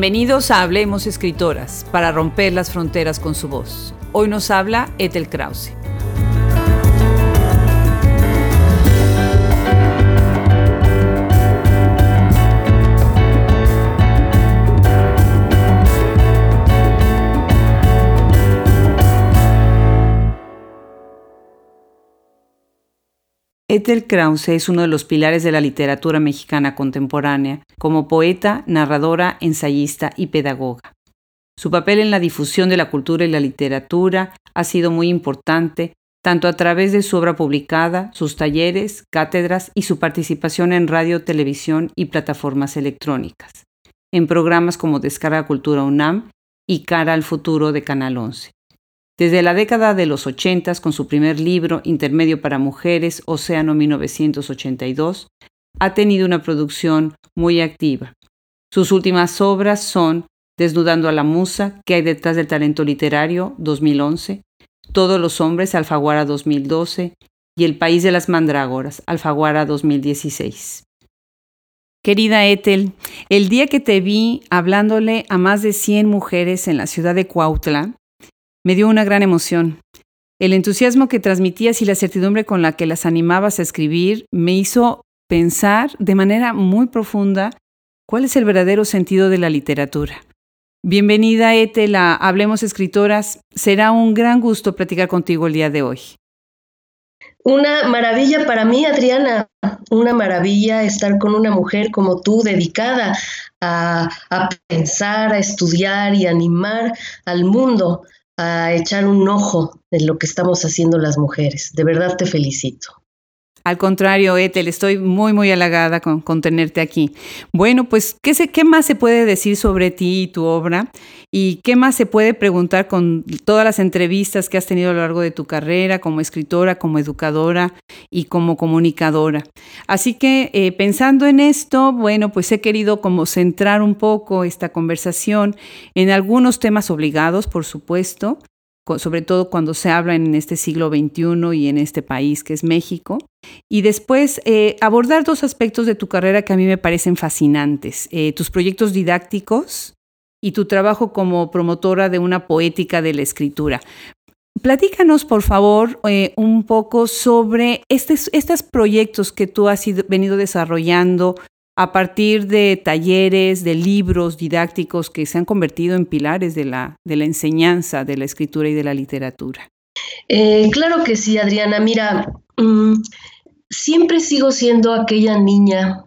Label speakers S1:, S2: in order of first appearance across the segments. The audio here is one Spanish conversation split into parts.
S1: Bienvenidos a Hablemos Escritoras, para romper las fronteras con su voz. Hoy nos habla Ethel Krause. Ethel Krause es uno de los pilares de la literatura mexicana contemporánea, como poeta, narradora, ensayista y pedagoga. Su papel en la difusión de la cultura y la literatura ha sido muy importante, tanto a través de su obra publicada, sus talleres, cátedras y su participación en radio, televisión y plataformas electrónicas, en programas como Descarga Cultura UNAM y Cara al Futuro de Canal 11. Desde la década de los 80, con su primer libro, Intermedio para Mujeres, Océano 1982, ha tenido una producción muy activa. Sus últimas obras son Desnudando a la Musa, ¿Qué hay detrás del talento literario? 2011, Todos los hombres, Alfaguara 2012 y El País de las Mandrágoras, Alfaguara 2016. Querida Ethel, el día que te vi hablándole a más de 100 mujeres en la ciudad de Cuautla, me dio una gran emoción. El entusiasmo que transmitías y la certidumbre con la que las animabas a escribir me hizo pensar de manera muy profunda cuál es el verdadero sentido de la literatura. Bienvenida, Ethel, a Hablemos Escritoras. Será un gran gusto platicar contigo el día de hoy.
S2: Una maravilla para mí, Adriana, una maravilla estar con una mujer como tú, dedicada a, a pensar, a estudiar y animar al mundo a echar un ojo en lo que estamos haciendo las mujeres. De verdad te felicito.
S1: Al contrario, Ethel, estoy muy, muy halagada con, tenerte aquí. Bueno, pues, ¿qué, ¿qué más se puede decir sobre ti y tu obra? ¿Y qué más se puede preguntar con todas las entrevistas que has tenido a lo largo de tu carrera como escritora, como educadora y como comunicadora? Así que eh, pensando en esto, bueno, pues he querido como centrar un poco esta conversación en algunos temas obligados, por supuesto, sobre todo cuando se habla en este siglo XXI y en este país que es México. Y después eh, abordar dos aspectos de tu carrera que a mí me parecen fascinantes, eh, tus proyectos didácticos y tu trabajo como promotora de una poética de la escritura. Platícanos, por favor, eh, un poco sobre estos proyectos que tú has venido desarrollando a partir de talleres, de libros didácticos que se han convertido en pilares de la, enseñanza, de la escritura y de la literatura.
S2: Eh, claro que sí, Adriana. Mira, mm, siempre sigo siendo aquella niña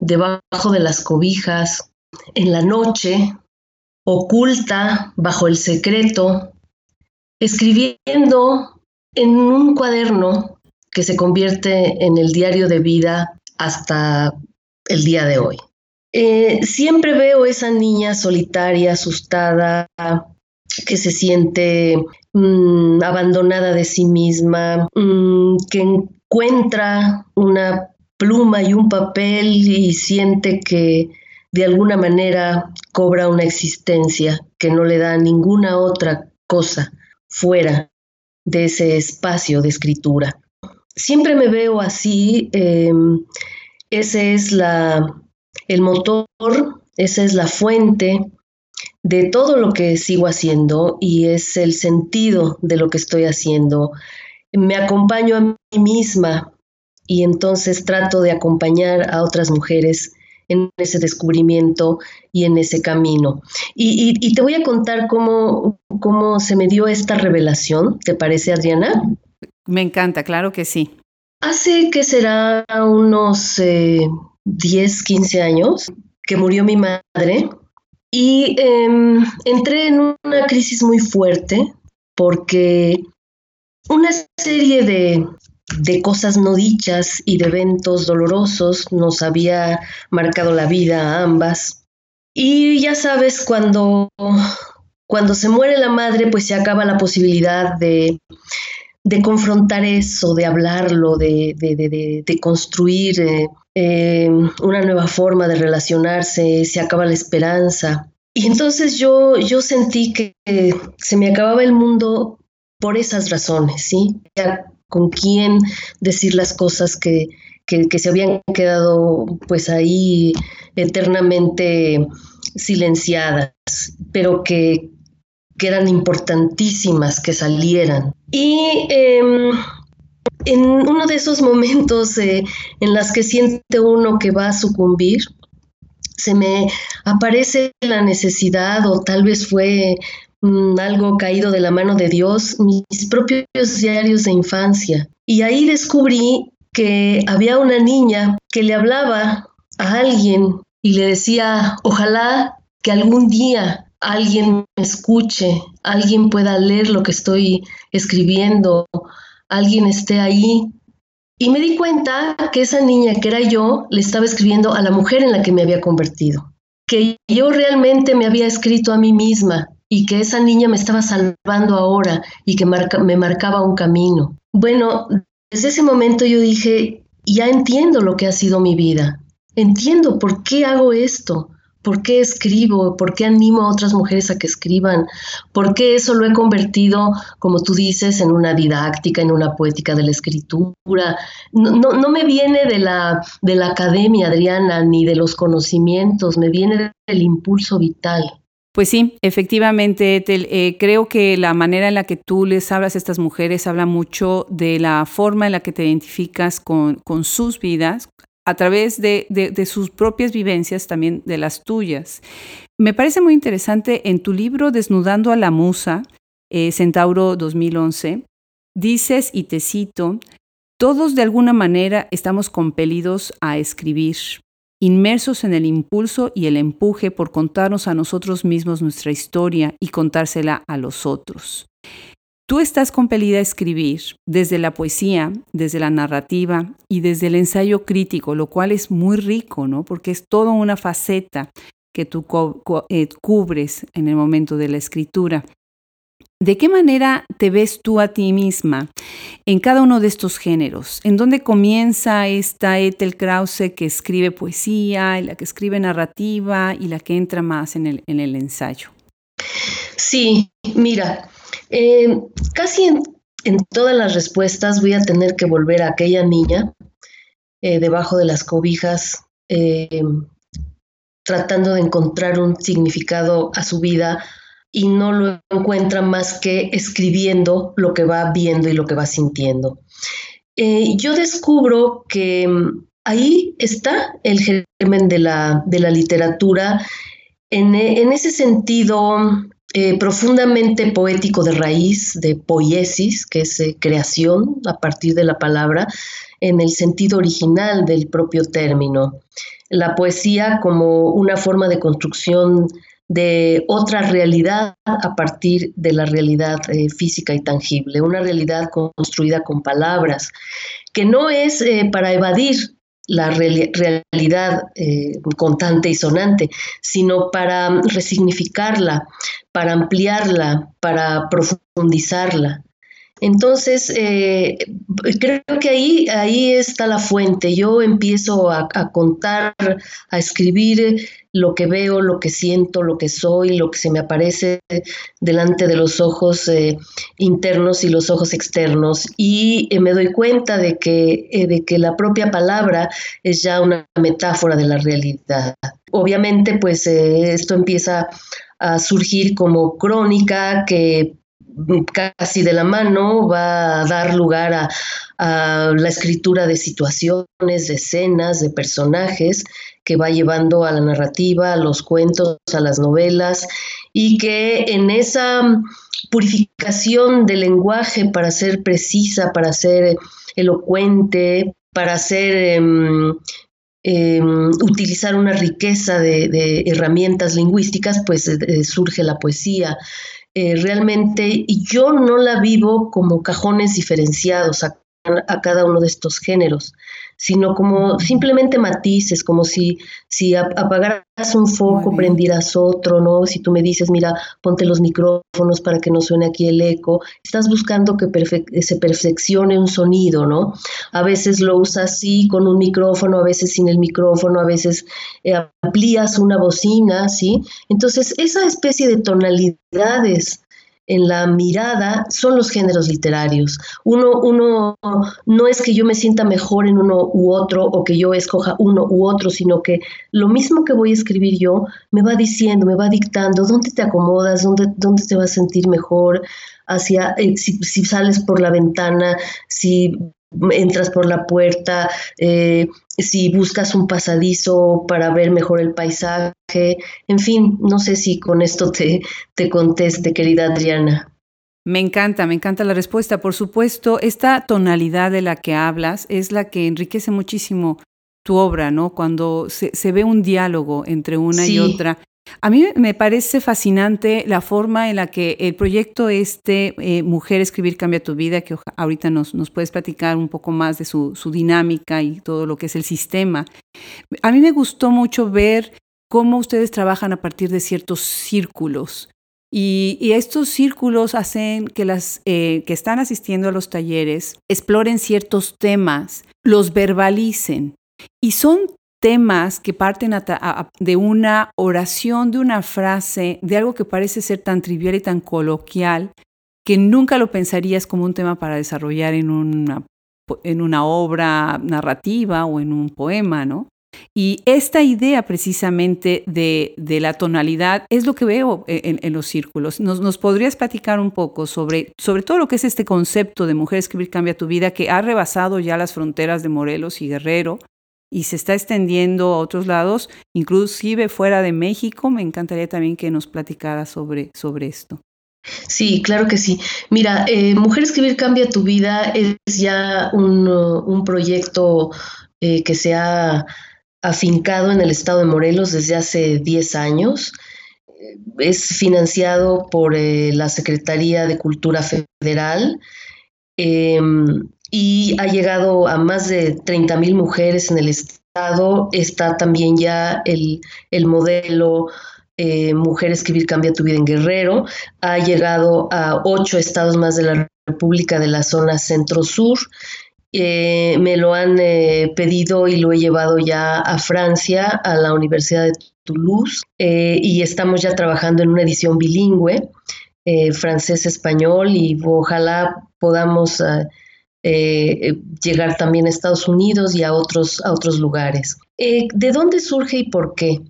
S2: debajo de las cobijas, en la noche, oculta bajo el secreto, escribiendo en un cuaderno que se convierte en el diario de vida hasta el día de hoy. Eh, siempre veo esa niña solitaria, asustada, que se siente mm, abandonada de sí misma, mm, que encuentra una pluma y un papel y siente que de alguna manera cobra una existencia que no le da ninguna otra cosa fuera de ese espacio de escritura. Siempre me veo así. Em, ese es la, el motor, esa es la fuente de todo lo que sigo haciendo y es el sentido de lo que estoy haciendo. Me acompaño a mí misma y entonces trato de acompañar a otras mujeres en ese descubrimiento y en ese camino. Y, te voy a contar cómo, cómo se me dio esta revelación, ¿te parece, Adriana?
S1: Me encanta, claro que sí.
S2: Hace que será unos 10, eh, 15 años que murió mi madre y em, entré en una crisis muy fuerte porque una serie de, de cosas no dichas y de eventos dolorosos nos había marcado la vida a ambas. Y ya sabes, cuando, cuando se muere la madre, pues se acaba la posibilidad de, de confrontar eso, de hablarlo, de, de, construir eh, eh, una nueva forma de relacionarse, se acaba la esperanza. Y entonces yo, yo sentí que se me acababa el mundo por esas razones, ¿sí? Con quién decir las cosas que, que, se habían quedado pues ahí eternamente silenciadas, pero que, eran importantísimas que salieran. Y em, en uno de esos momentos eh, en las que siente uno que va a sucumbir, se me aparece la necesidad o tal vez fue mm, algo caído de la mano de Dios, mis propios diarios de infancia. Y ahí descubrí que había una niña que le hablaba a alguien y le decía, ojalá que algún día alguien me escuche, alguien pueda leer lo que estoy escribiendo, alguien esté ahí. Y me di cuenta que esa niña que era yo le estaba escribiendo a la mujer en la que me había convertido, que yo realmente me había escrito a mí misma y que esa niña me estaba salvando ahora y que me marcaba un camino. Bueno, desde ese momento yo dije, ya entiendo lo que ha sido mi vida, entiendo por qué hago esto, por qué escribo, por qué animo a otras mujeres a que escriban, por qué eso lo he convertido, como tú dices, en una didáctica, en una poética de la escritura. No, me viene de la, de la academia, Adriana, ni de los conocimientos, me viene del impulso vital.
S1: Pues sí, efectivamente, eh, creo que la manera en la que tú les hablas a estas mujeres habla mucho de la forma en la que te identificas con, con sus vidas, a través de, sus propias vivencias, también de las tuyas. Me parece muy interesante en tu libro Desnudando a la Musa, eh, Centauro 2011, dices, y te cito, todos de alguna manera estamos compelidos a escribir, inmersos en el impulso y el empuje por contarnos a nosotros mismos nuestra historia y contársela a los otros. Tú estás compelida a escribir desde la poesía, desde la narrativa y desde el ensayo crítico, lo cual es muy rico, ¿no? Porque es toda una faceta que tú eh, cubres en el momento de la escritura. ¿De qué manera te ves tú a ti misma en cada uno de estos géneros? ¿En dónde comienza esta Ethel Krause que escribe poesía, y la que escribe narrativa y la que entra más en el, en el ensayo?
S2: Sí, mira, eh, casi en, todas las respuestas voy a tener que volver a aquella niña eh, debajo de las cobijas, eh, tratando de encontrar un significado a su vida y no lo encuentra más que escribiendo lo que va viendo y lo que va sintiendo. yo descubro que mm, ahí está el germen de la, de la literatura. En, en, ese sentido, eh, profundamente poético de raíz, de poiesis, que es eh, creación a partir de la palabra, en el sentido original del propio término. La poesía como una forma de construcción de otra realidad a partir de la realidad eh, física y tangible, una realidad construida con palabras, que no es para evadir la realidad eh, contante y sonante, sino para resignificarla, para ampliarla, para profundizarla. Entonces, eh, creo que ahí, ahí está la fuente. Yo empiezo a, contar, a escribir lo que veo, lo que siento, lo que soy, lo que se me aparece delante de los ojos eh, internos y los ojos externos. Y eh, me doy cuenta de que, de que la propia palabra es ya una metáfora de la realidad. Obviamente, pues esto empieza a surgir como crónica que casi de la mano va a dar lugar a, la escritura de situaciones, de escenas, de personajes que va llevando a la narrativa, a los cuentos, a las novelas y que en esa purificación del lenguaje para ser precisa, para ser elocuente, para ser em, em, utilizar una riqueza de, herramientas lingüísticas, pues eh, surge la poesía. Eh, realmente yo no la vivo como cajones diferenciados cada uno de estos géneros, sino como simplemente matices, como si, si apagaras un foco, prendieras otro, ¿no? Si tú me dices, mira, ponte los micrófonos para que no suene aquí el eco, estás buscando que se perfeccione un sonido, ¿no? A veces lo usas así con un micrófono, a veces sin el micrófono, a veces eh, amplías una bocina, ¿sí? Entonces, esa especie de tonalidades en la mirada son los géneros literarios. Uno, uno no es que yo me sienta mejor en uno u otro o que yo escoja uno u otro, sino que lo mismo que voy a escribir yo me va diciendo, me va dictando dónde te acomodas, dónde, dónde te vas a sentir mejor, hacia eh, si, si, sales por la ventana, si entras por la puerta, eh, si buscas un pasadizo para ver mejor el paisaje, en fin, no sé si con esto te, te conteste, querida Adriana.
S1: Me encanta, me encanta la respuesta. Por supuesto, esta tonalidad de la que hablas es la que enriquece muchísimo tu obra, ¿no? Cuando se, se ve un diálogo entre una y otra. A mí me parece fascinante la forma en la que el proyecto este, eh, Mujer Escribir Cambia Tu Vida, que ahorita nos, nos puedes platicar un poco más de su, dinámica y todo lo que es el sistema. A mí me gustó mucho ver cómo ustedes trabajan a partir de ciertos círculos. Y, y estos círculos hacen que las eh, que están asistiendo a los talleres exploren ciertos temas, los verbalicen. Y son temas que parten de una oración, de una frase, de algo que parece ser tan trivial y tan coloquial, que nunca lo pensarías como un tema para desarrollar en una, en una obra narrativa o en un poema, ¿no? Y esta idea precisamente de, de, la tonalidad es lo que veo en, en los círculos. Nos, ¿Nos, podrías platicar un poco sobre, sobre todo lo que es este concepto de mujer escribir cambia tu vida que ha rebasado ya las fronteras de Morelos y Guerrero y se está extendiendo a otros lados, inclusive fuera de México. Me encantaría también que nos platicara sobre, sobre esto.
S2: Sí, claro que sí. Mira, eh, Mujer Escribir Cambia tu Vida es ya un, un proyecto eh, que se ha afincado en el estado de Morelos desde hace 10 años. Es financiado por eh, la Secretaría de Cultura Federal. Y ha llegado a más de 30 mil mujeres en el estado. Está también ya el, el modelo eh, Mujer Escribir Cambia tu Vida en Guerrero. Ha llegado a ocho estados más de la República de la zona centro-sur. Eh, me lo han eh, pedido y lo he llevado ya a Francia, a la Universidad de Toulouse, y estamos ya trabajando en una edición bilingüe, francés-español, y ojalá podamos eh, llegar también a Estados Unidos y a otros, a otros lugares. Eh, ¿De dónde surge y por qué?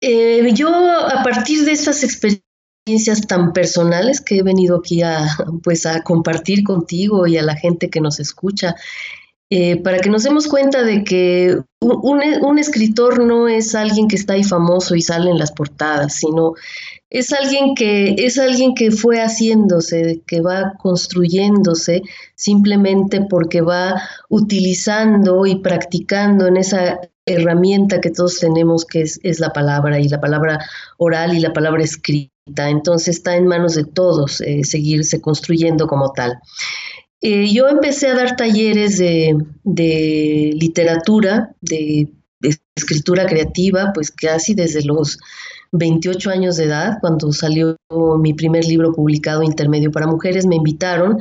S2: Eh, yo, a partir de estas experiencias tan personales que he venido aquí a, pues, a compartir contigo y a la gente que nos escucha, para que nos demos cuenta de que un, un, escritor no es alguien que está ahí famoso y sale en las portadas, sino es alguien que es alguien que fue haciéndose, que va construyéndose simplemente porque va utilizando y practicando en esa herramienta que todos tenemos que es, la palabra y la palabra oral y la palabra escrita. Entonces está en manos de todos eh, seguirse construyendo como tal. Eh, yo empecé a dar talleres de, de literatura, de escritura creativa, pues casi desde los 28 años de edad, cuando salió mi primer libro publicado, Intermedio para Mujeres, me invitaron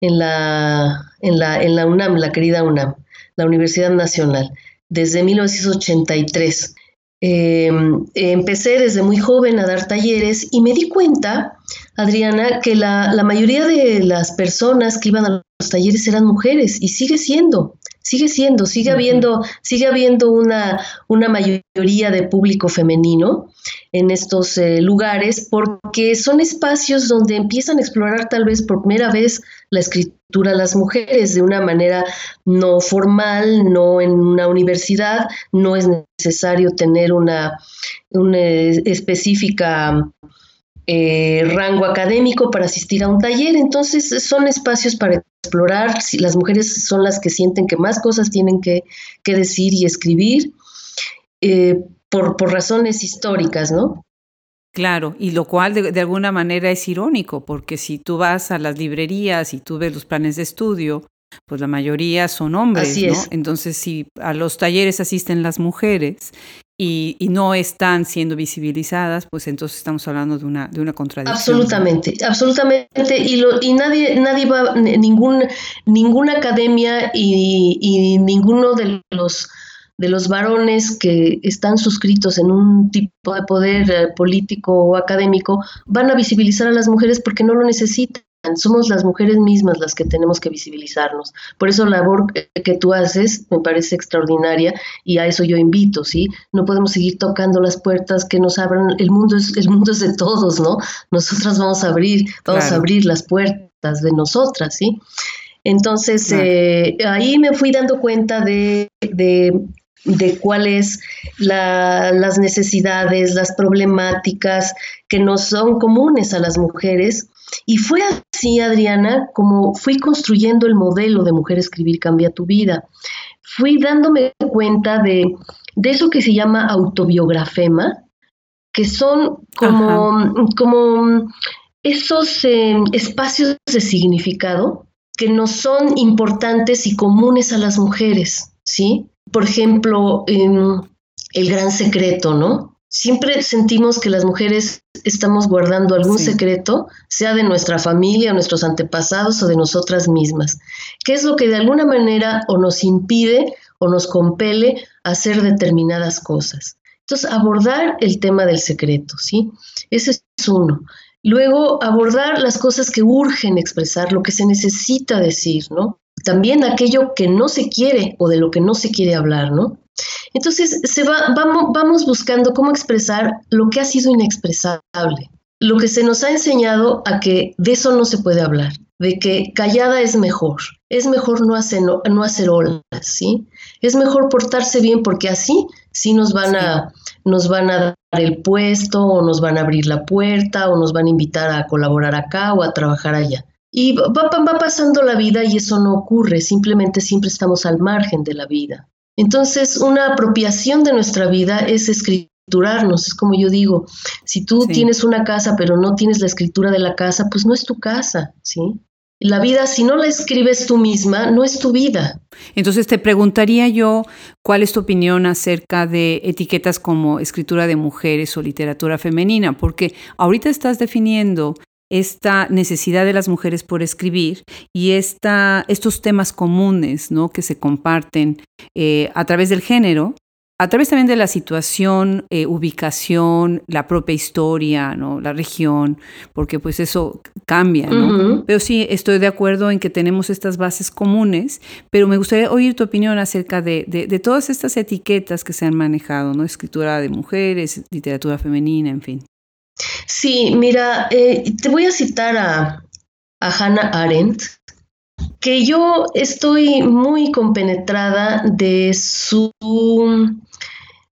S2: en la, en la, en la UNAM, la querida UNAM, la Universidad Nacional, desde 1983. Em, empecé desde muy joven a dar talleres y me di cuenta, Adriana, que la, la mayoría de las personas que iban a los talleres eran mujeres y sigue siendo sigue siendo, sigue habiendo, sigue habiendo una, una mayoría de público femenino en estos eh, lugares porque son espacios donde empiezan a explorar tal vez por primera vez la escritura las mujeres de una manera no formal, no en una universidad, no es necesario tener una, una específica eh, rango académico para asistir a un taller, entonces son espacios para explorar, si las mujeres son las que sienten que más cosas tienen que, decir y escribir, eh, por, por, razones históricas, ¿no?
S1: Claro, y lo cual de, alguna manera es irónico, porque si tú vas a las librerías y tú ves los planes de estudio, pues la mayoría son hombres, ¿no? Entonces, si a los talleres asisten las mujeres y, no están siendo visibilizadas, pues entonces estamos hablando de una, de una contradicción.
S2: Absolutamente, absolutamente. Y, lo, y nadie, nadie va, ningún, ninguna academia y, y ninguno de los de los varones que están suscritos en un tipo de poder eh, político o académico van a visibilizar a las mujeres porque no lo necesitan. Somos las mujeres mismas las que tenemos que visibilizarnos. Por eso la labor que tú haces me parece extraordinaria y a eso yo invito, ¿sí? No podemos seguir tocando las puertas que nos abran. El mundo es, el mundo es de todos, ¿no? Nosotras vamos a abrir, vamos a abrir las puertas de nosotras, ¿sí? Entonces, eh, ahí me fui dando cuenta de, de cuáles las necesidades, las problemáticas que nos son comunes a las mujeres. Y fue así, Adriana, como fui construyendo el modelo de Mujer Escribir Cambia tu Vida. Fui dándome cuenta de, eso que se llama autobiografema, que son como, como esos eh, espacios de significado que nos son importantes y comunes a las mujeres, ¿sí? por ejemplo, el gran secreto, ¿no? Siempre sentimos que las mujeres estamos guardando algún secreto, sea de nuestra familia, nuestros antepasados o de nosotras mismas, que es lo que de alguna manera o nos impide o nos compele a hacer determinadas cosas. Entonces, abordar el tema del secreto, ¿sí? Ese es uno. Luego, abordar las cosas que urgen expresar, lo que se necesita decir, ¿no? también aquello que no se quiere o de lo que no se quiere hablar, ¿no? Entonces, se va, vamos, vamos buscando cómo expresar lo que ha sido inexpresable, lo que se nos ha enseñado a que de eso no se puede hablar, de que callada es mejor, es mejor no hacer, no, hacer olas, ¿sí? Es mejor portarse bien porque así sí nos van, a, nos van a dar el puesto o nos van a abrir la puerta o nos van a invitar a colaborar acá o a trabajar allá. Y va, va, pasando la vida y eso no ocurre, simplemente siempre estamos al margen de la vida. Entonces, una apropiación de nuestra vida es escriturarnos, es como yo digo, si tú tienes una casa pero no tienes la escritura de la casa, pues no es tu casa, ¿sí? La vida, si no la escribes tú misma, no es tu vida.
S1: Entonces te preguntaría yo, ¿cuál es tu opinión acerca de etiquetas como escritura de mujeres o literatura femenina? Porque ahorita estás definiendo esta necesidad de las mujeres por escribir y esta, estos temas comunes ¿no? que se comparten eh, a través del género, a través también de la situación, eh, ubicación, la propia historia, ¿no? la región, porque pues eso cambia. ¿no? Pero sí, estoy de acuerdo en que tenemos estas bases comunes, pero me gustaría oír tu opinión acerca de, de, todas estas etiquetas que se han manejado, ¿no? escritura de mujeres, literatura femenina, en fin.
S2: Sí, mira, eh, te voy a citar a, Hannah Arendt, que yo estoy muy compenetrada de su,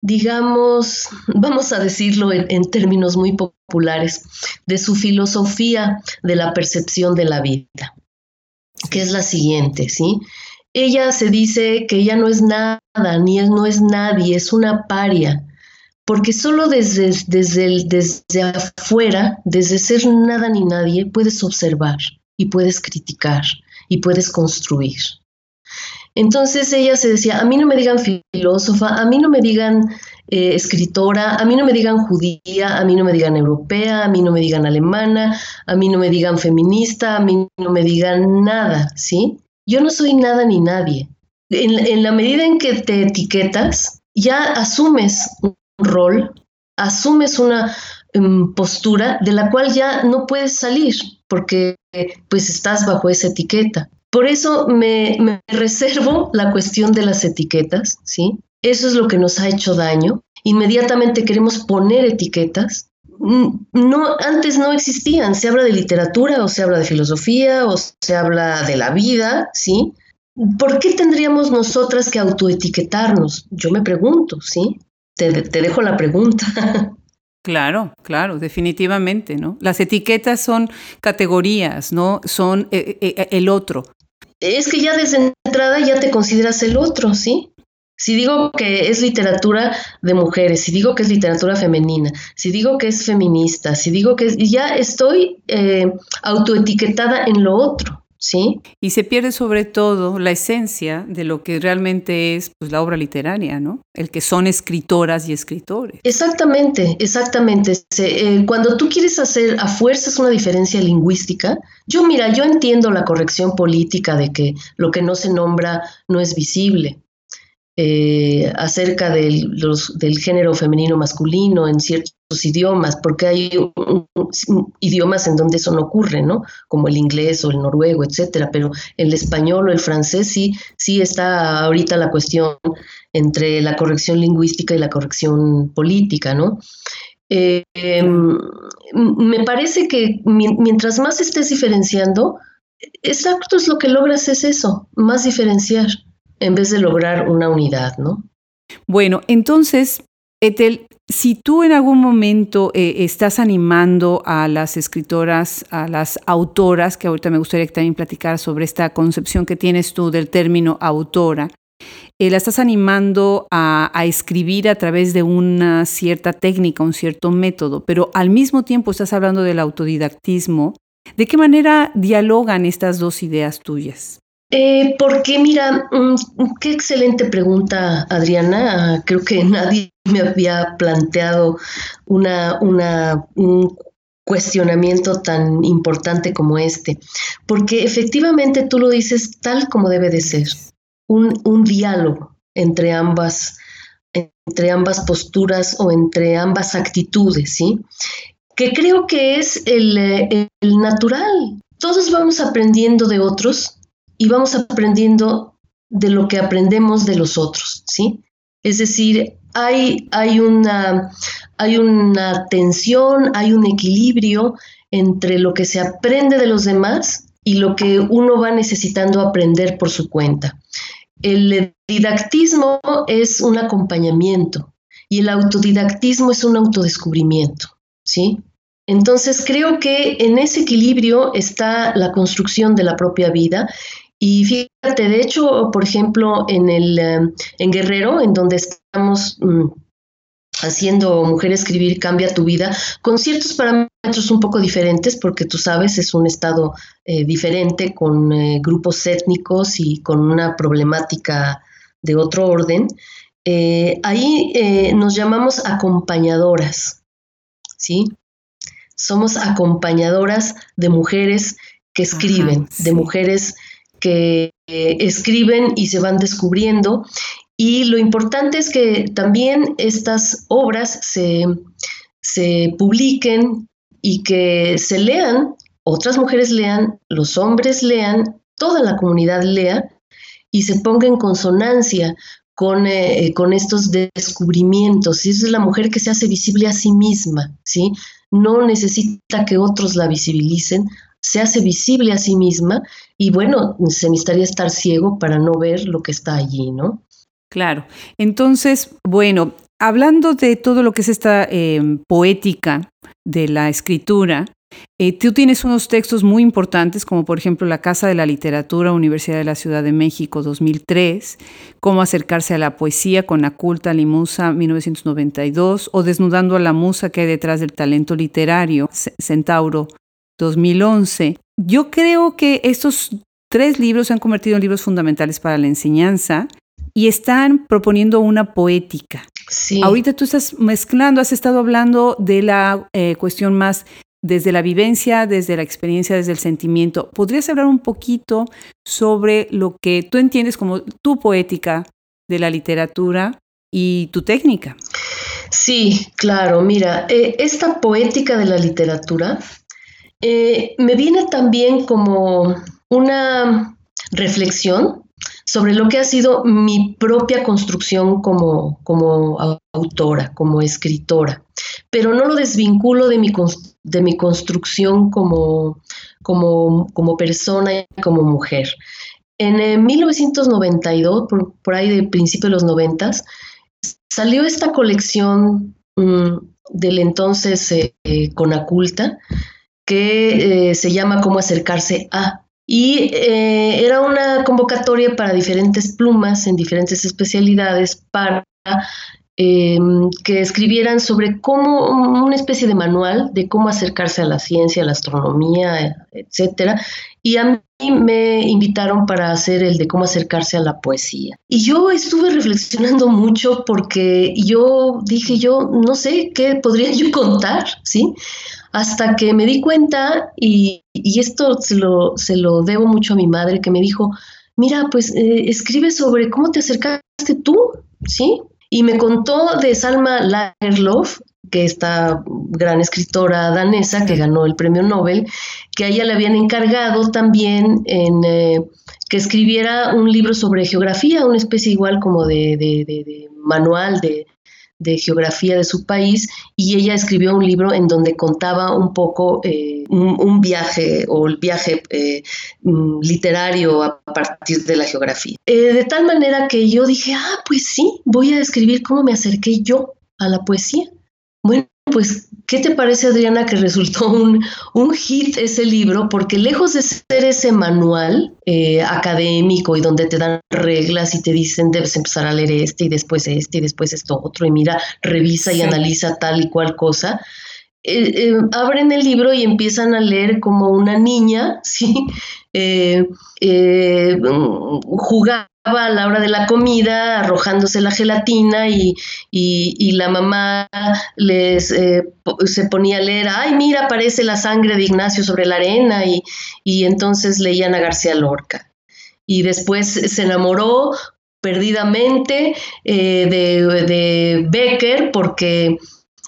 S2: digamos, vamos a decirlo en, en, términos muy populares, de su filosofía de la percepción de la vida, que es la siguiente, ¿sí? Ella se dice que ella no es nada, ni es, no es nadie, es una paria, porque solo desde, desde, desde afuera, desde ser nada ni nadie, puedes observar y puedes criticar y puedes construir. Entonces ella se decía, a mí no me digan filósofa, a mí no me digan eh, escritora, a mí no me digan judía, a mí no me digan europea, a mí no me digan alemana, a mí no me digan feminista, a mí no me digan nada, ¿sí? Yo no soy nada ni nadie. En, en la medida en que te etiquetas, ya asumes rol, asumes una em, postura de la cual ya no puedes salir porque pues estás bajo esa etiqueta. Por eso me, me reservo la cuestión de las etiquetas, ¿sí? Eso es lo que nos ha hecho daño. Inmediatamente queremos poner etiquetas no, antes no existían. Se habla de literatura o se habla de filosofía o se habla de la vida, ¿sí? ¿Por qué tendríamos nosotras que autoetiquetarnos? Yo me pregunto, ¿sí? Te, dejo la pregunta.
S1: Claro, claro, definitivamente, ¿no? Las etiquetas son categorías, ¿no? Son eh, eh, eh, el otro.
S2: Es que ya desde entrada ya te consideras el otro, ¿sí? Si digo que es literatura de mujeres, si digo que es literatura femenina, si digo que es feminista, si digo que es, ya estoy autoetiquetada en lo otro. ¿Sí?
S1: Y se pierde sobre todo la esencia de lo que realmente es pues, la obra literaria, ¿no? El que son escritoras y escritores.
S2: Exactamente, exactamente. Eh, cuando tú quieres hacer a fuerzas una diferencia lingüística, yo mira, yo entiendo la corrección política de que lo que no se nombra no es visible. Eh, acerca del, del, género femenino masculino en ciertos idiomas, porque hay idiomas en donde eso no ocurre, ¿no? Como el inglés o el noruego, etcétera, pero el español o el francés sí, sí está ahorita la cuestión entre la corrección lingüística y la corrección política, ¿no? Eh, em, me parece que mientras más estés diferenciando, exacto es lo que logras es eso, más diferenciar en vez de lograr una unidad, ¿no?
S1: Bueno, entonces, Etel, si tú en algún momento eh, estás animando a las escritoras, a las autoras, que ahorita me gustaría también platicar sobre esta concepción que tienes tú del término autora, eh, la estás animando a, escribir a través de una cierta técnica, un cierto método, pero al mismo tiempo estás hablando del autodidactismo. ¿De qué manera dialogan estas dos ideas tuyas?
S2: Eh, porque mira, mm, qué excelente pregunta, Adriana. Creo que nadie me había planteado una, un cuestionamiento tan importante como este, porque efectivamente tú lo dices tal como debe de ser, un, un diálogo entre ambas, entre ambas posturas o entre ambas actitudes, ¿sí? Que creo que es el, el natural. Todos vamos aprendiendo de otros, y vamos aprendiendo de lo que aprendemos de los otros, ¿sí? Es decir, hay, hay, una, hay una tensión, hay un equilibrio entre lo que se aprende de los demás y lo que uno va necesitando aprender por su cuenta. El didactismo es un acompañamiento y el autodidactismo es un autodescubrimiento, ¿sí? Entonces creo que en ese equilibrio está la construcción de la propia vida y fíjate, de hecho, por ejemplo, en, el, em, en Guerrero, en donde estamos mm, haciendo Mujer Escribir Cambia tu Vida, con ciertos parámetros un poco diferentes, porque tú sabes, es un estado eh, diferente, con eh, grupos étnicos y con una problemática de otro orden. Eh, ahí nos llamamos acompañadoras, ¿sí? Somos acompañadoras de mujeres que escriben, de mujeres que escriben y se van descubriendo. Y lo importante es que también estas obras se, se publiquen y que se lean, otras mujeres lean, los hombres lean, toda la comunidad lea y se ponga en consonancia con, eh, con estos descubrimientos. Es la mujer que se hace visible a sí misma, ¿sí? No necesita que otros la visibilicen, se hace visible a sí misma y bueno, se necesitaría estar ciego para no ver lo que está allí, ¿no?
S1: Claro. Entonces, bueno, hablando de todo lo que es esta em, poética de la escritura, eh, tú tienes unos textos muy importantes, como por ejemplo La Casa de la Literatura, Universidad de la Ciudad de México, 2003, Cómo acercarse a la poesía con la culta Limusa, 1992, o Desnudando a la musa que hay detrás del talento literario, Centauro, 2011. Yo creo que estos tres libros se han convertido en libros fundamentales para la enseñanza y están proponiendo una poética. Sí. Ahorita tú estás mezclando, has estado hablando de la eh, cuestión más desde la vivencia, desde la experiencia, desde el sentimiento. ¿Podrías hablar un poquito sobre lo que tú entiendes como tu poética de la literatura y tu técnica?
S2: Sí, claro. Mira, eh, esta poética de la literatura eh, me viene también como una reflexión sobre lo que ha sido mi propia construcción como, como autora, como escritora, pero no lo desvinculo de mi, de mi construcción como, como, como persona y como mujer. En 1992, por, por, ahí de principio de los noventas, salió esta colección mm, del entonces eh, Conaculta, que eh, se llama Cómo acercarse a. Y eh, era una convocatoria para diferentes plumas en diferentes especialidades para em, que escribieran sobre cómo, una especie de manual de cómo acercarse a la ciencia, a la astronomía, etcétera. Y a mí me invitaron para hacer el de cómo acercarse a la poesía. Y yo estuve reflexionando mucho porque yo dije, yo no sé qué podría yo contar, ¿sí? Hasta que me di cuenta, y, esto se lo, se lo debo mucho a mi madre, que me dijo, mira, pues eh, escribe sobre cómo te acercaste tú, ¿sí? Y me contó de Salma Lagerlof, que esta gran escritora danesa que ganó el premio Nobel, que a ella le habían encargado también en, eh, que escribiera un libro sobre geografía, una especie igual como de manual de, de geografía de su país y ella escribió un libro en donde contaba un poco eh, un, viaje o el viaje eh, mm, literario a partir de la geografía. Eh, de tal manera que yo dije, ah, pues sí, voy a escribir cómo me acerqué yo a la poesía. Bueno, pues, ¿qué te parece, Adriana, que resultó un, un hit ese libro? Porque lejos de ser ese manual eh, académico y donde te dan reglas y te dicen debes empezar a leer este y después este y después esto otro y mira, revisa y analiza tal y cual cosa, eh, eh, abren el libro y empiezan a leer como una niña, ¿sí? Eh, jugar a la hora de la comida arrojándose la gelatina y, la mamá les eh, se ponía a leer, ay, mira, aparece la sangre de Ignacio sobre la arena y, entonces leían a García Lorca. Y después se enamoró perdidamente eh, de, de Becker porque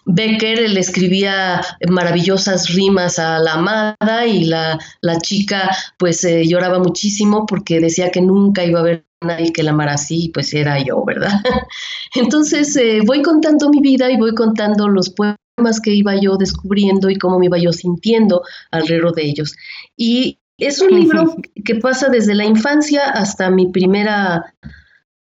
S2: Becker le escribía maravillosas rimas a la amada y la, chica pues eh, lloraba muchísimo porque decía que nunca iba a haber nadie que la amara así, pues era yo, ¿verdad? Entonces eh, voy contando mi vida y voy contando los poemas que iba yo descubriendo y cómo me iba yo sintiendo alrededor de ellos. Y es un libro que pasa desde la infancia hasta mi primera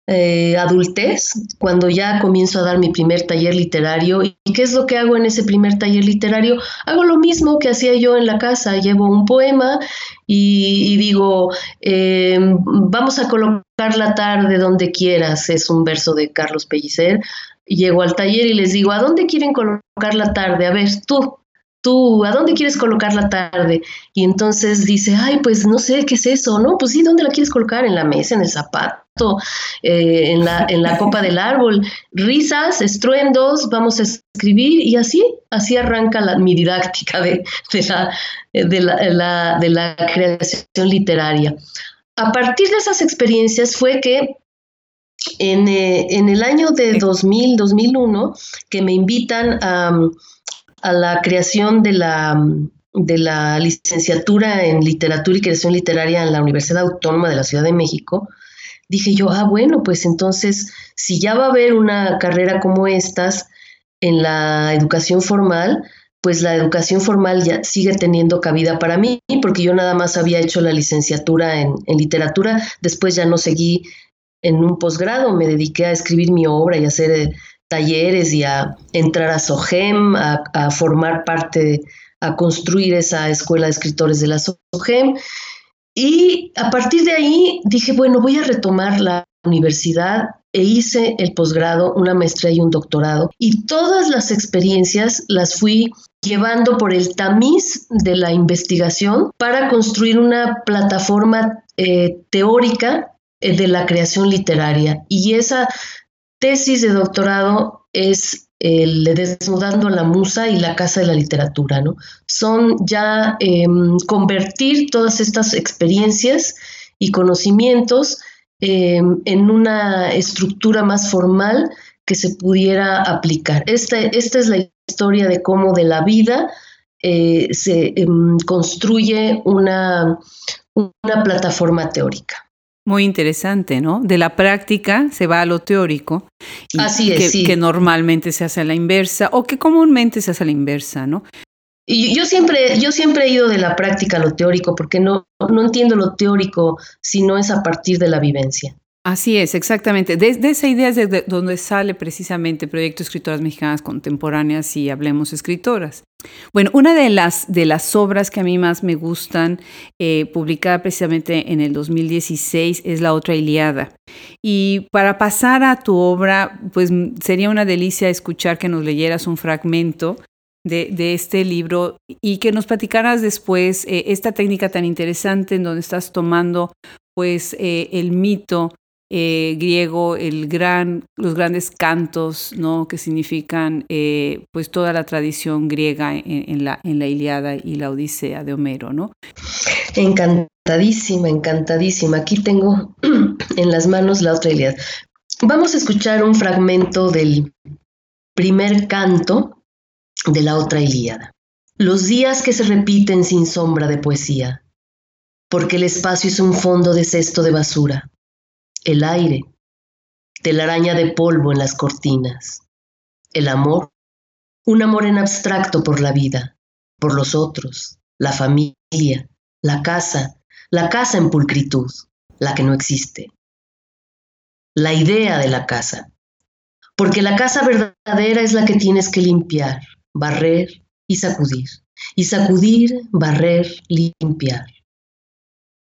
S2: eh, adultez, cuando ya comienzo a dar mi primer taller literario. ¿Y qué es lo que hago en ese primer taller literario? Hago lo mismo que hacía yo en la casa, llevo un poema y, digo, eh, vamos a colocar la tarde donde quieras, es un verso de Carlos Pellicer. Llego al taller y les digo, ¿a dónde quieren colocar la tarde? A ver, tú, tú, ¿a dónde quieres colocar la tarde? Y entonces dice, ay, pues no sé, ¿qué es eso? No, pues sí, ¿dónde la quieres colocar? En la mesa, en el zapato, eh, en, la, en la copa del árbol. Risas, estruendos, vamos a escribir y así, así arranca la, mi didáctica de, de, la, de la creación literaria. A partir de esas experiencias fue que en, eh, en, el año de 2000, 2001, que me invitan a, a la creación de la, de la licenciatura en literatura y creación literaria en la Universidad Autónoma de la Ciudad de México, dije yo, ah, bueno, pues entonces, si ya va a haber una carrera como estas en la educación formal, pues la educación formal ya sigue teniendo cabida para mí, porque yo nada más había hecho la licenciatura en, literatura, después ya no seguí en un posgrado, me dediqué a escribir mi obra y a hacer talleres y a entrar a SOGEM, a, formar parte, a construir esa escuela de escritores de la SOGEM. Y a partir de ahí dije, bueno, voy a retomar la universidad e hice el posgrado, una maestría y un doctorado. Y todas las experiencias las fui llevando por el tamiz de la investigación para construir una plataforma eh, teórica eh, de la creación literaria. Y esa tesis de doctorado es el de Desnudando a la Musa y la Casa de la Literatura, ¿no? Son ya em, convertir todas estas experiencias y conocimientos em, en una estructura más formal que se pudiera aplicar. Esta, esta es la historia de cómo de la vida eh, se em, construye una plataforma teórica.
S1: Muy interesante, ¿no? De la práctica se va a lo teórico.
S2: Así
S1: es,
S2: que,
S1: sí. que normalmente se hace a la inversa o que comúnmente se hace a la inversa, ¿no?
S2: Y yo siempre, yo siempre he ido de la práctica a lo teórico porque no, no entiendo lo teórico si no es a partir de la vivencia.
S1: Así es, exactamente. De, esa idea es de donde sale precisamente Proyecto Escritoras Mexicanas Contemporáneas y Hablemos Escritoras. Bueno, una de las, de las obras que a mí más me gustan, eh, publicada precisamente en el 2016, es La otra Iliada. Y para pasar a tu obra, pues sería una delicia escuchar que nos leyeras un fragmento de, este libro y que nos platicaras después eh, esta técnica tan interesante en donde estás tomando pues eh, el mito eh, griego, el gran, los grandes cantos, ¿no? que significan eh, pues toda la tradición griega en, la, en la Iliada y la Odisea de Homero, ¿no?
S2: Encantadísima, encantadísima. Aquí tengo en las manos la otra Ilíada. Vamos a escuchar un fragmento del primer canto de la otra Ilíada. Los días que se repiten sin sombra de poesía, porque el espacio es un fondo de cesto de basura, el aire, telaraña de polvo en las cortinas, el amor, un amor en abstracto por la vida, por los otros, la familia, la casa, la casa en pulcritud, la que no existe, la idea de la casa, porque la casa verdadera es la que tienes que limpiar, barrer y sacudir, y sacudir, barrer, limpiar.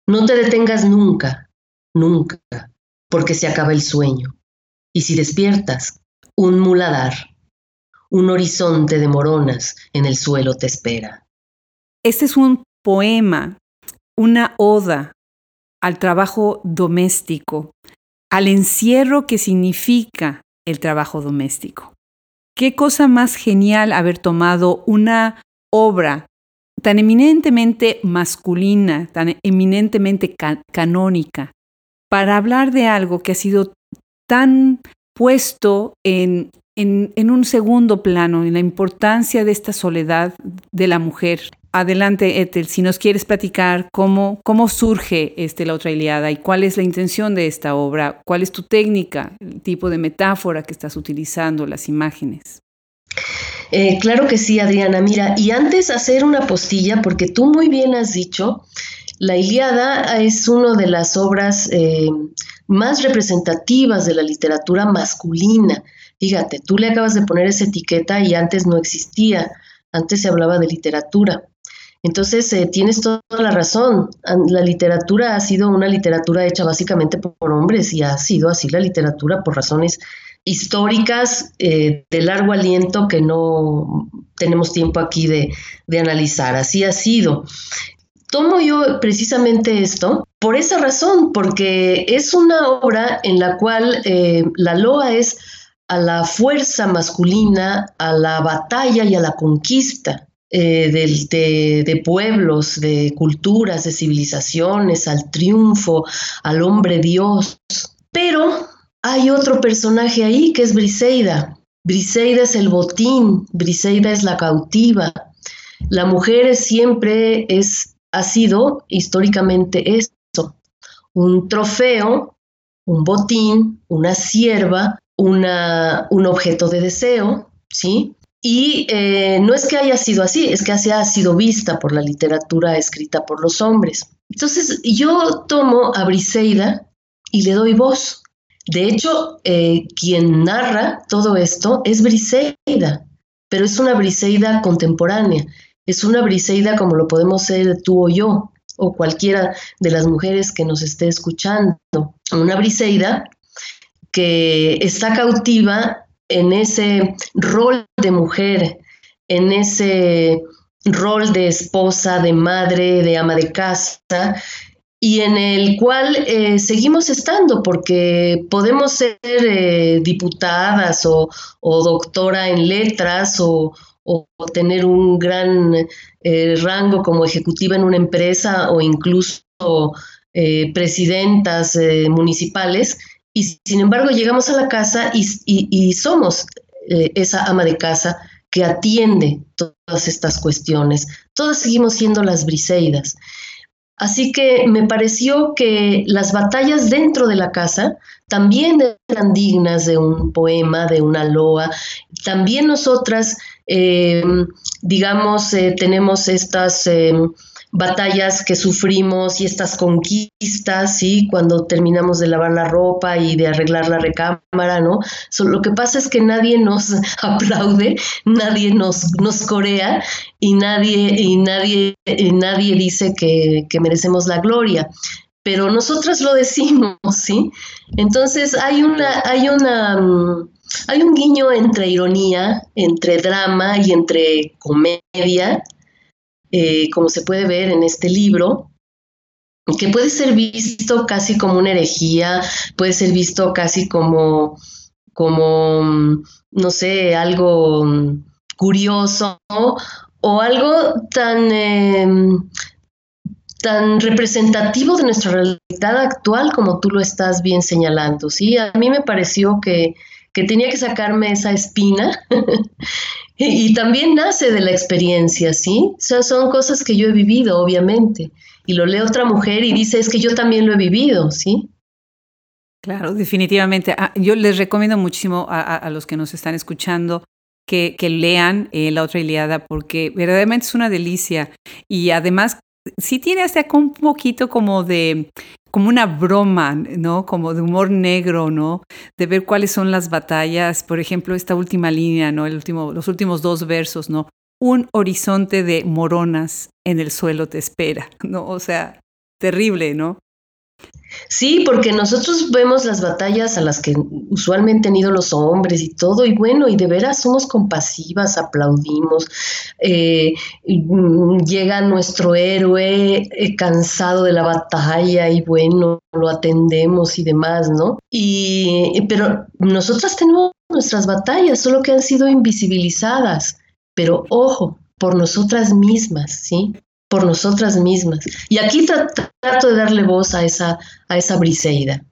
S2: No te detengas nunca, nunca, porque se acaba el sueño. Y si despiertas, un muladar, un horizonte de moronas en el suelo te espera.
S1: Este es un poema, una oda al trabajo doméstico, al encierro que significa el trabajo doméstico. Qué cosa más genial haber tomado una obra tan eminentemente masculina, tan eminentemente canónica, para hablar de algo que ha sido tan puesto en, un segundo plano, en la importancia de esta soledad de la mujer. Adelante, Ethel, si nos quieres platicar cómo, cómo surge este, la otra Iliada y cuál es la intención de esta obra, cuál es tu técnica, el tipo de metáfora que estás utilizando, las imágenes.
S2: Eh, claro que sí, Adriana. Mira, y antes hacer una postilla, porque tú muy bien has dicho, la Iliada es una de las obras eh, más representativas de la literatura masculina. Fíjate, tú le acabas de poner esa etiqueta y antes no existía, antes se hablaba de literatura. Entonces, eh, tienes toda la razón. La literatura ha sido una literatura hecha básicamente por hombres y ha sido así la literatura por razones históricas eh, de largo aliento que no tenemos tiempo aquí de, analizar. Así ha sido. Tomo yo precisamente esto por esa razón, porque es una obra en la cual eh, la loa es a la fuerza masculina, a la batalla y a la conquista. Eh, de, pueblos, de culturas, de civilizaciones, al triunfo, al hombre Dios. Pero hay otro personaje ahí que es Briseida. Briseida es el botín, Briseida es la cautiva. La mujer siempre es, ha sido históricamente eso, un trofeo, un botín, una sierva, una, un objeto de deseo, ¿sí? Y eh, no es que haya sido así, es que así ha sido vista por la literatura escrita por los hombres. Entonces yo tomo a Briseida y le doy voz. De hecho, eh, quien narra todo esto es Briseida, pero es una Briseida contemporánea. Es una Briseida como lo podemos ser tú o yo, o cualquiera de las mujeres que nos esté escuchando. Una Briseida que está cautiva en ese rol de mujer, en ese rol de esposa, de madre, de ama de casa, y en el cual eh, seguimos estando, porque podemos ser eh, diputadas o, doctora en letras o, tener un gran eh, rango como ejecutiva en una empresa o incluso presidentas municipales, y sin embargo llegamos a la casa y, somos eh, esa ama de casa que atiende todas estas cuestiones. Todas seguimos siendo las briseidas. Así que me pareció que las batallas dentro de la casa también eran dignas de un poema, de una loa. También nosotras, eh, digamos, eh, tenemos estas batallas que sufrimos y estas conquistas, ¿sí? Cuando terminamos de lavar la ropa y de arreglar la recámara, ¿no? lo que pasa es que nadie nos aplaude, nadie nos, nos corea y nadie, y nadie, nadie dice que, que merecemos la gloria pero nosotras lo decimos, ¿sí? Entonces hay una, hay una, mm, hay un guiño entre ironía, entre drama y entre comedia, eh, como se puede ver en este libro, que puede ser visto casi como una herejía, puede ser visto casi como, como no sé, algo curioso o algo tan, em, tan representativo de nuestra realidad actual como tú lo estás bien señalando, ¿sí? A mí me pareció que, que tenía que sacarme esa espina y, también nace de la experiencia, ¿sí? O sea, son cosas que yo he vivido, obviamente, y lo lee otra mujer y dice, es que yo también lo he vivido, ¿sí?
S1: Claro, definitivamente. Ah, yo les recomiendo muchísimo a, los que nos están escuchando que, lean eh, La otra Iliada porque verdaderamente es una delicia y además sí tiene hasta un poquito como de como una broma, ¿no? Como de humor negro, ¿no? De ver cuáles son las batallas, por ejemplo, esta última línea, ¿no? El último, los últimos dos versos, ¿no? Un horizonte de moronas en el suelo te espera, ¿no? O sea, terrible, ¿no?
S2: Sí, porque nosotros vemos las batallas a las que usualmente han ido los hombres y todo, y bueno, y de veras somos compasivas, aplaudimos, eh, mm, llega nuestro héroe eh, cansado de la batalla y bueno, lo atendemos y demás, ¿no? Y, pero nosotras tenemos nuestras batallas, solo que han sido invisibilizadas, pero ojo, por nosotras mismas, ¿sí? Por nosotras mismas. Y aquí trato de darle voz a esa, a esa Briseida.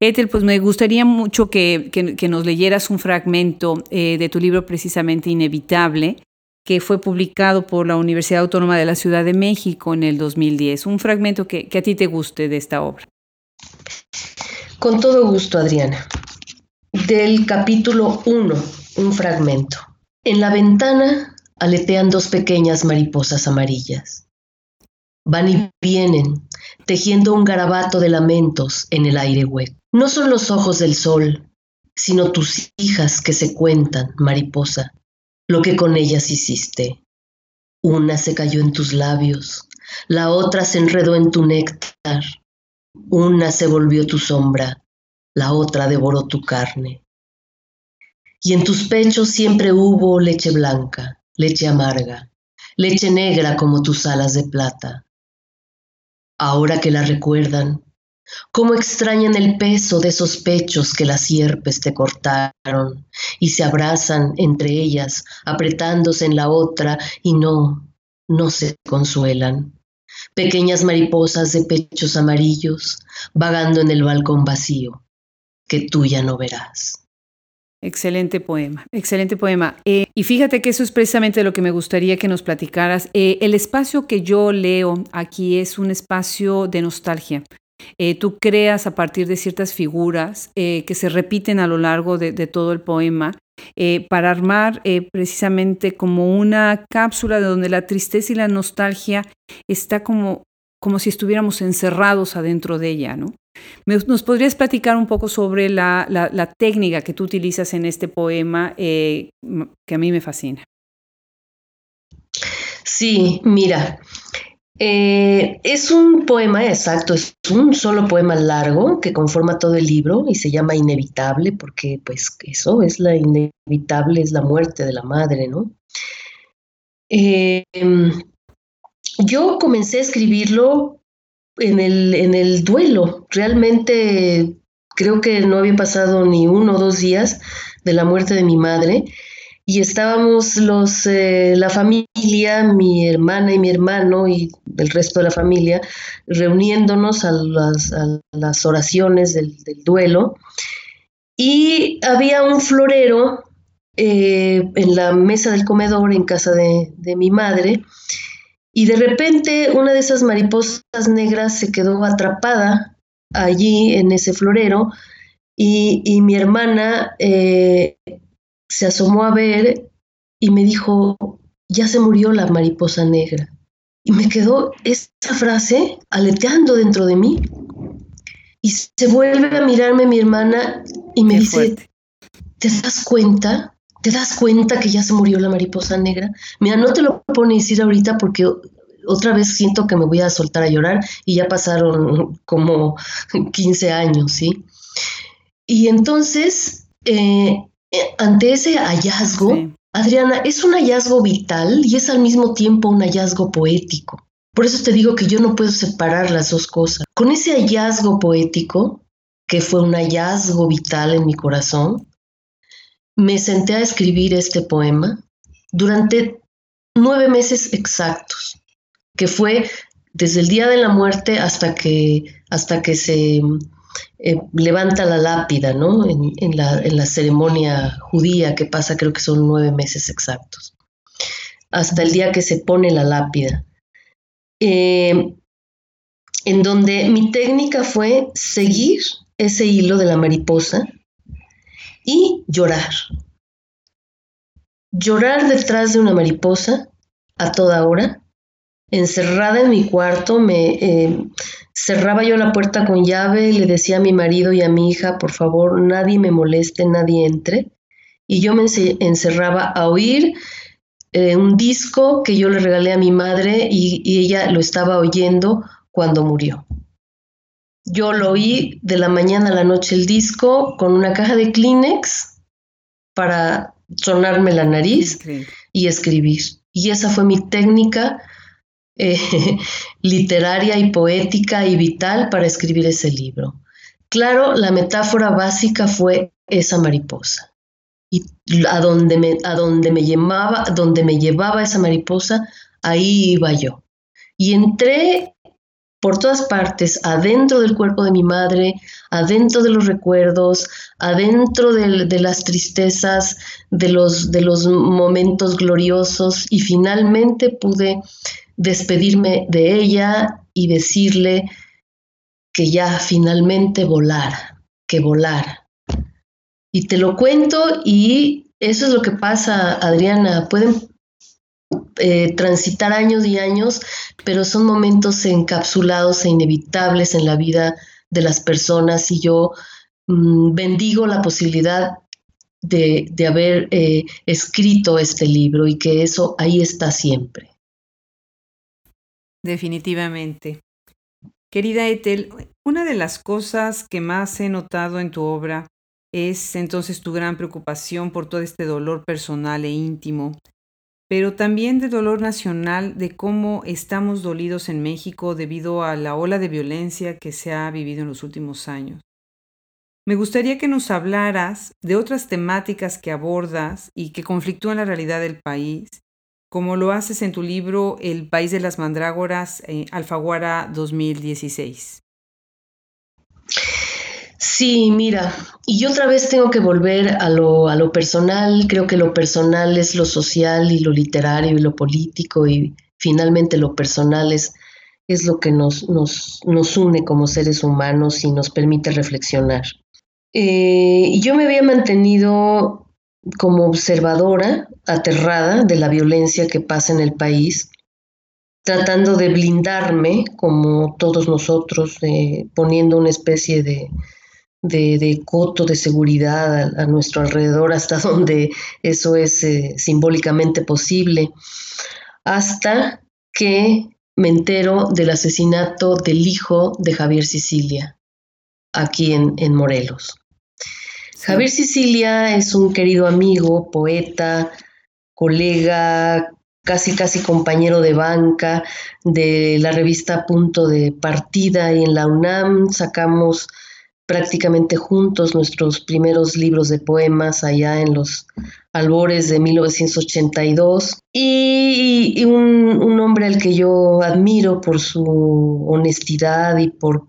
S1: Ethel, pues me gustaría mucho que, que, nos leyeras un fragmento eh, de tu libro precisamente Inevitable, que fue publicado por la Universidad Autónoma de la Ciudad de México en el 2010. Un fragmento que, que a ti te guste de esta obra.
S2: Con todo gusto, Adriana. Del capítulo 1, un fragmento. En la ventana aletean dos pequeñas mariposas amarillas. Van y vienen, tejiendo un garabato de lamentos en el aire hueco. No son los ojos del sol, sino tus hijas que se cuentan, mariposa, lo que con ellas hiciste. Una se cayó en tus labios, la otra se enredó en tu néctar, una se volvió tu sombra, la otra devoró tu carne. Y en tus pechos siempre hubo leche blanca, leche amarga, leche negra como tus alas de plata. Ahora que la recuerdan, cómo extrañan el peso de esos pechos que las sierpes te cortaron y se abrazan entre ellas, apretándose en la otra y no, no se consuelan. Pequeñas mariposas de pechos amarillos vagando en el balcón vacío que tú ya no verás.
S1: Excelente poema, excelente poema. Eh, y fíjate que eso es precisamente lo que me gustaría que nos platicaras. Eh, el espacio que yo leo aquí es un espacio de nostalgia. Eh, tú creas a partir de ciertas figuras que se repiten a lo largo de, todo el poema para armar precisamente como una cápsula de donde la tristeza y la nostalgia está como, como si estuviéramos encerrados adentro de ella, ¿no? ¿Nos podrías platicar un poco sobre la, técnica que tú utilizas en este poema eh, que a mí me fascina?
S2: Sí, mira, eh, es un poema exacto, es un solo poema largo que conforma todo el libro y se llama Inevitable porque pues eso es la inevitable, es la muerte de la madre, ¿no? Eh, yo comencé a escribirlo en el, en el duelo. Realmente creo que no había pasado ni uno o dos días de la muerte de mi madre y estábamos los, eh, la familia, mi hermana y mi hermano y el resto de la familia reuniéndonos a las, a las oraciones del, duelo y había un florero eh, en la mesa del comedor en casa de, de mi madre y de repente una de esas mariposas negras se quedó atrapada allí en ese florero y, mi hermana eh, se asomó a ver y me dijo, ya se murió la mariposa negra. Y me quedó esa frase aleteando dentro de mí. Y se vuelve a mirarme mi hermana y me dice, ¿te das cuenta? ¿Te das cuenta que ya se murió la mariposa negra? Mira, no te lo puedo decir ahorita porque otra vez siento que me voy a soltar a llorar y ya pasaron como 15 años, ¿sí? Y entonces, eh, eh, ante ese hallazgo, Adriana, es un hallazgo vital y es al mismo tiempo un hallazgo poético. Por eso te digo que yo no puedo separar las dos cosas. Con ese hallazgo poético, que fue un hallazgo vital en mi corazón, me senté a escribir este poema durante nueve meses exactos, que fue desde el día de la muerte hasta que, hasta que se eh, levanta la lápida, ¿no? En, la, ceremonia judía que pasa, creo que son nueve meses exactos, hasta el día que se pone la lápida. Eh, en donde mi técnica fue seguir ese hilo de la mariposa y llorar. Llorar detrás de una mariposa a toda hora, encerrada en mi cuarto, me eh, cerraba yo la puerta con llave y le decía a mi marido y a mi hija, por favor, nadie me moleste, nadie entre. Y yo me encerraba a oír eh, un disco que yo le regalé a mi madre y, y ella lo estaba oyendo cuando murió. Yo lo oí de la mañana a la noche el disco con una caja de Kleenex para sonarme la nariz y escribir. Y esa fue mi técnica eh, literaria y poética y vital para escribir ese libro. Claro, la metáfora básica fue esa mariposa. Y a donde me, a donde me llevaba, donde me llevaba esa mariposa, ahí iba yo. Y entré por todas partes, adentro del cuerpo de mi madre, adentro de los recuerdos, adentro de, las tristezas, de los, momentos gloriosos y finalmente pude despedirme de ella y decirle que ya finalmente volara, que volara. Y te lo cuento y eso es lo que pasa, Adriana. Pueden eh, transitar años y años, pero son momentos encapsulados e inevitables en la vida de las personas y yo mm, bendigo la posibilidad de, haber eh, escrito este libro y que eso ahí está siempre.
S1: Definitivamente. Querida Ethel, una de las cosas que más he notado en tu obra es entonces tu gran preocupación por todo este dolor personal e íntimo pero también de dolor nacional de cómo estamos dolidos en México debido a la ola de violencia que se ha vivido en los últimos años. Me gustaría que nos hablaras de otras temáticas que abordas y que conflictúan la realidad del país, como lo haces en tu libro El País de las Mandrágoras, eh, Alfaguara 2016.
S2: Sí, mira, y yo otra vez tengo que volver a lo, a lo personal, creo que lo personal es lo social y lo literario y lo político y finalmente lo personal es, es lo que nos, nos, nos, une como seres humanos y nos permite reflexionar. Eh, yo me había mantenido como observadora, aterrada de la violencia que pasa en el país, tratando de blindarme, como todos nosotros, poniendo una especie de, de, coto de seguridad a, nuestro alrededor hasta donde eso es eh, simbólicamente posible, hasta que me entero del asesinato del hijo de Javier Sicilia, aquí en, en Morelos. Javier Sicilia es un querido amigo, poeta, colega, casi casi compañero de banca de la revista Punto de Partida y en la UNAM. Sacamos prácticamente juntos nuestros primeros libros de poemas allá en los albores de 1982 y, un, un, hombre al que yo admiro por su honestidad y por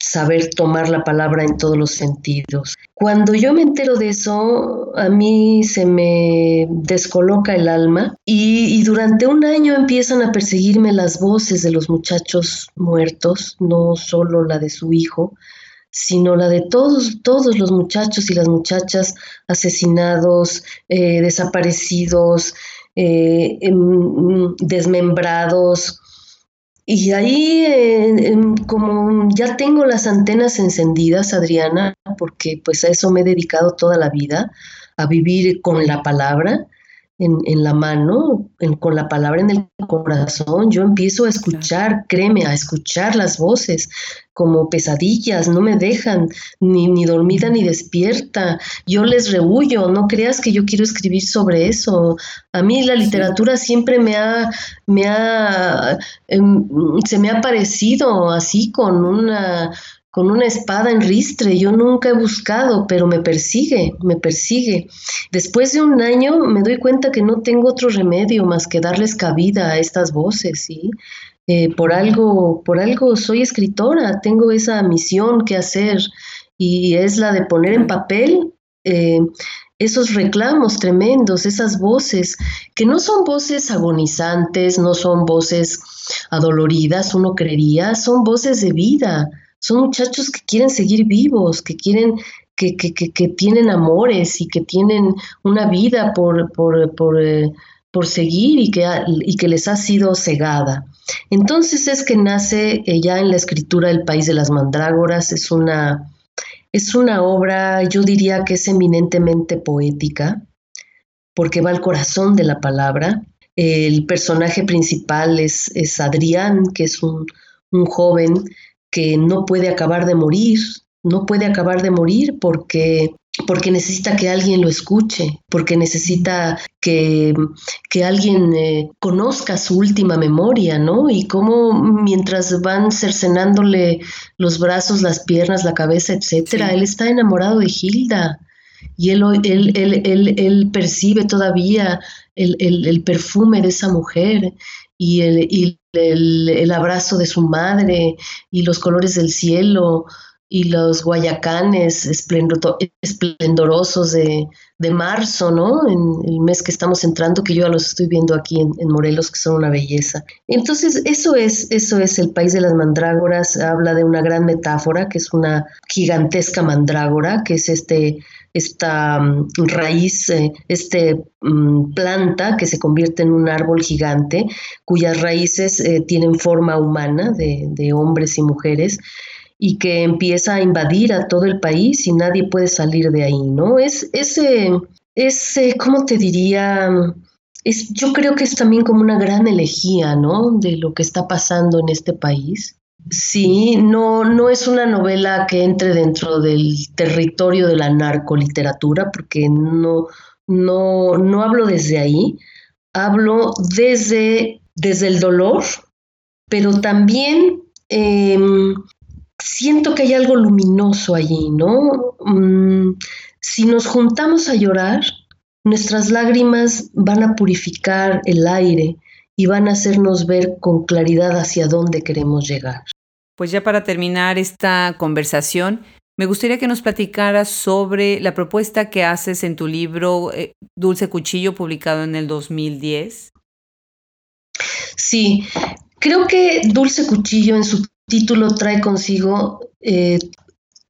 S2: saber tomar la palabra en todos los sentidos. Cuando yo me entero de eso, a mí se me descoloca el alma y, y, durante un año empiezan a perseguirme las voces de los muchachos muertos, no solo la de su hijo, sino la de todos, todos los muchachos y las muchachas asesinados, eh, desaparecidos, eh, em, desmembrados. Y ahí, como ya tengo las antenas encendidas, Adriana, porque pues a eso me he dedicado toda la vida, a vivir con la palabra, en, la mano, con la palabra en el corazón, yo empiezo a escuchar, créeme, a escuchar las voces como pesadillas, no me dejan ni, ni dormida ni despierta, yo les rehuyo, no creas que yo quiero escribir sobre eso. A mí la literatura siempre me ha, me ha, em, se me ha parecido así con una con una espada en ristre. Yo nunca he buscado, pero me persigue, me persigue. Después de un año me doy cuenta que no tengo otro remedio más que darles cabida a estas voces, ¿sí? Eh, por algo, por algo soy escritora, tengo esa misión que hacer y es la de poner en papel eh, esos reclamos tremendos, esas voces, que no son voces agonizantes, no son voces adoloridas, uno creería, son voces de vida, son muchachos que quieren seguir vivos, que quieren, que, que, que, tienen amores y que tienen una vida por, por, por, eh, por seguir y que, y que les ha sido cegada. Entonces es que nace eh, ya en la escritura El País de las Mandrágoras, es una, es una obra, yo diría que es eminentemente poética, porque va al corazón de la palabra. El personaje principal es, es Adrián, que es un, un joven que no puede acabar de morir, no puede acabar de morir porque porque necesita que alguien lo escuche, porque necesita que, que alguien eh, conozca su última memoria, ¿no? Y cómo mientras van cercenándole los brazos, las piernas, la cabeza, etcétera, él está enamorado de Hilda. Y él, él, él, él percibe todavía el, perfume de esa mujer y, y el, abrazo de su madre y los colores del cielo y los guayacanes esplendorosos de, marzo, ¿no? En el mes que estamos entrando, que yo ya los estoy viendo aquí en, Morelos, que son una belleza. Entonces, eso es, eso es el país de las mandrágoras, habla de una gran metáfora, que es una gigantesca mandrágora, que es este esta mm, raíz, eh, este mm, planta que se convierte en un árbol gigante, cuyas raíces eh, tienen forma humana de, de hombres y mujeres, y que empieza a invadir a todo el país y nadie puede salir de ahí, ¿no? Es ese, ese, ¿cómo te diría? Es, yo creo que es también como una gran elegía, ¿no? De lo que está pasando en este país. Sí, no, no es una novela que entre dentro del territorio de la narcoliteratura, porque no, no, no hablo desde ahí, hablo desde, desde el dolor, pero también em, siento que hay algo luminoso allí, ¿no? Mm, si nos juntamos a llorar, nuestras lágrimas van a purificar el aire y van a hacernos ver con claridad hacia dónde queremos llegar.
S1: Pues ya para terminar esta conversación, me gustaría que nos platicaras sobre la propuesta que haces en tu libro eh, Dulce Cuchillo, publicado en el 2010.
S2: Sí, creo que Dulce Cuchillo en su título trae consigo eh,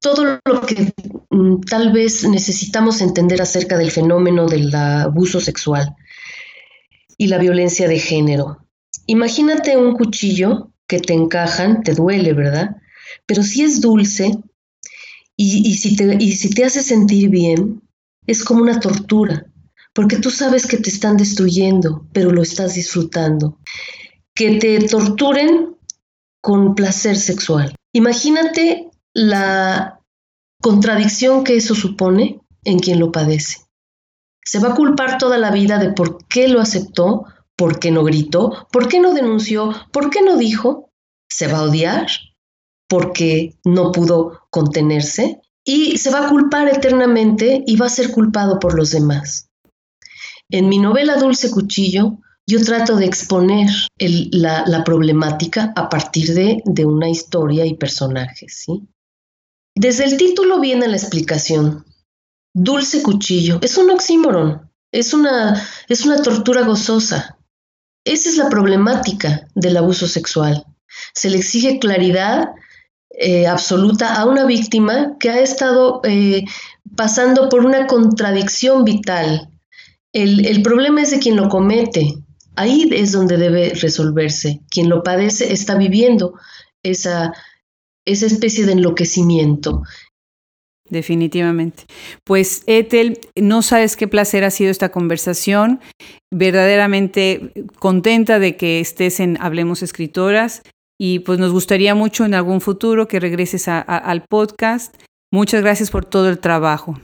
S2: todo lo que mm, tal vez necesitamos entender acerca del fenómeno del abuso sexual y la violencia de género. Imagínate un cuchillo que te encajan, te duele, ¿verdad? Pero si es dulce y, si te, y si te hace sentir bien, es como una tortura, porque tú sabes que te están destruyendo, pero lo estás disfrutando. Que te torturen con placer sexual. Imagínate la contradicción que eso supone en quien lo padece. Se va a culpar toda la vida de por qué lo aceptó, por qué no gritó, por qué no denunció, por qué no dijo. Se va a odiar porque no pudo contenerse y se va a culpar eternamente y va a ser culpado por los demás. En mi novela Dulce Cuchillo yo trato de exponer la, problemática a partir de, una historia y personajes. ¿sí? Desde el título viene la explicación. Dulce cuchillo es un oxímoron, es una, es una tortura gozosa. Esa es la problemática del abuso sexual. Se le exige claridad eh, absoluta a una víctima que ha estado eh, pasando por una contradicción vital. El, el, problema es de quien lo comete, Ahí es donde debe resolverse. Quien lo padece está viviendo esa, esa especie de enloquecimiento.
S1: Definitivamente. Pues Ethel, no sabes qué placer ha sido esta conversación. Verdaderamente contenta de que estés en Hablemos Escritoras y pues nos gustaría mucho en algún futuro que regreses al podcast. Muchas gracias por todo el trabajo.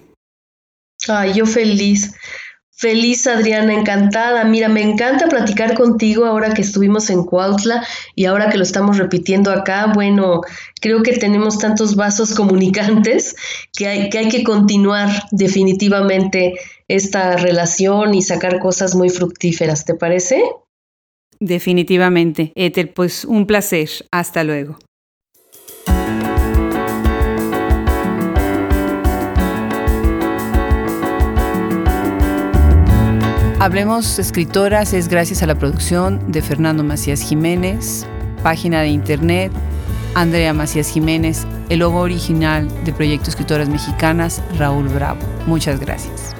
S2: Ay, yo feliz. Feliz Adriana, encantada. Mira, me encanta platicar contigo ahora que estuvimos en Cuautla y ahora que lo estamos repitiendo acá. Bueno, creo que tenemos tantos vasos comunicantes que hay que, hay que continuar definitivamente esta relación y sacar cosas muy fructíferas. ¿Te parece?
S1: Definitivamente. Ethel, pues un placer. Hasta luego. Hablemos Escritoras es gracias a la producción de Fernando Macías Jiménez, página de internet Andrea Macías Jiménez, el logo original de Proyecto Escritoras Mexicanas, Raúl Bravo. Muchas gracias.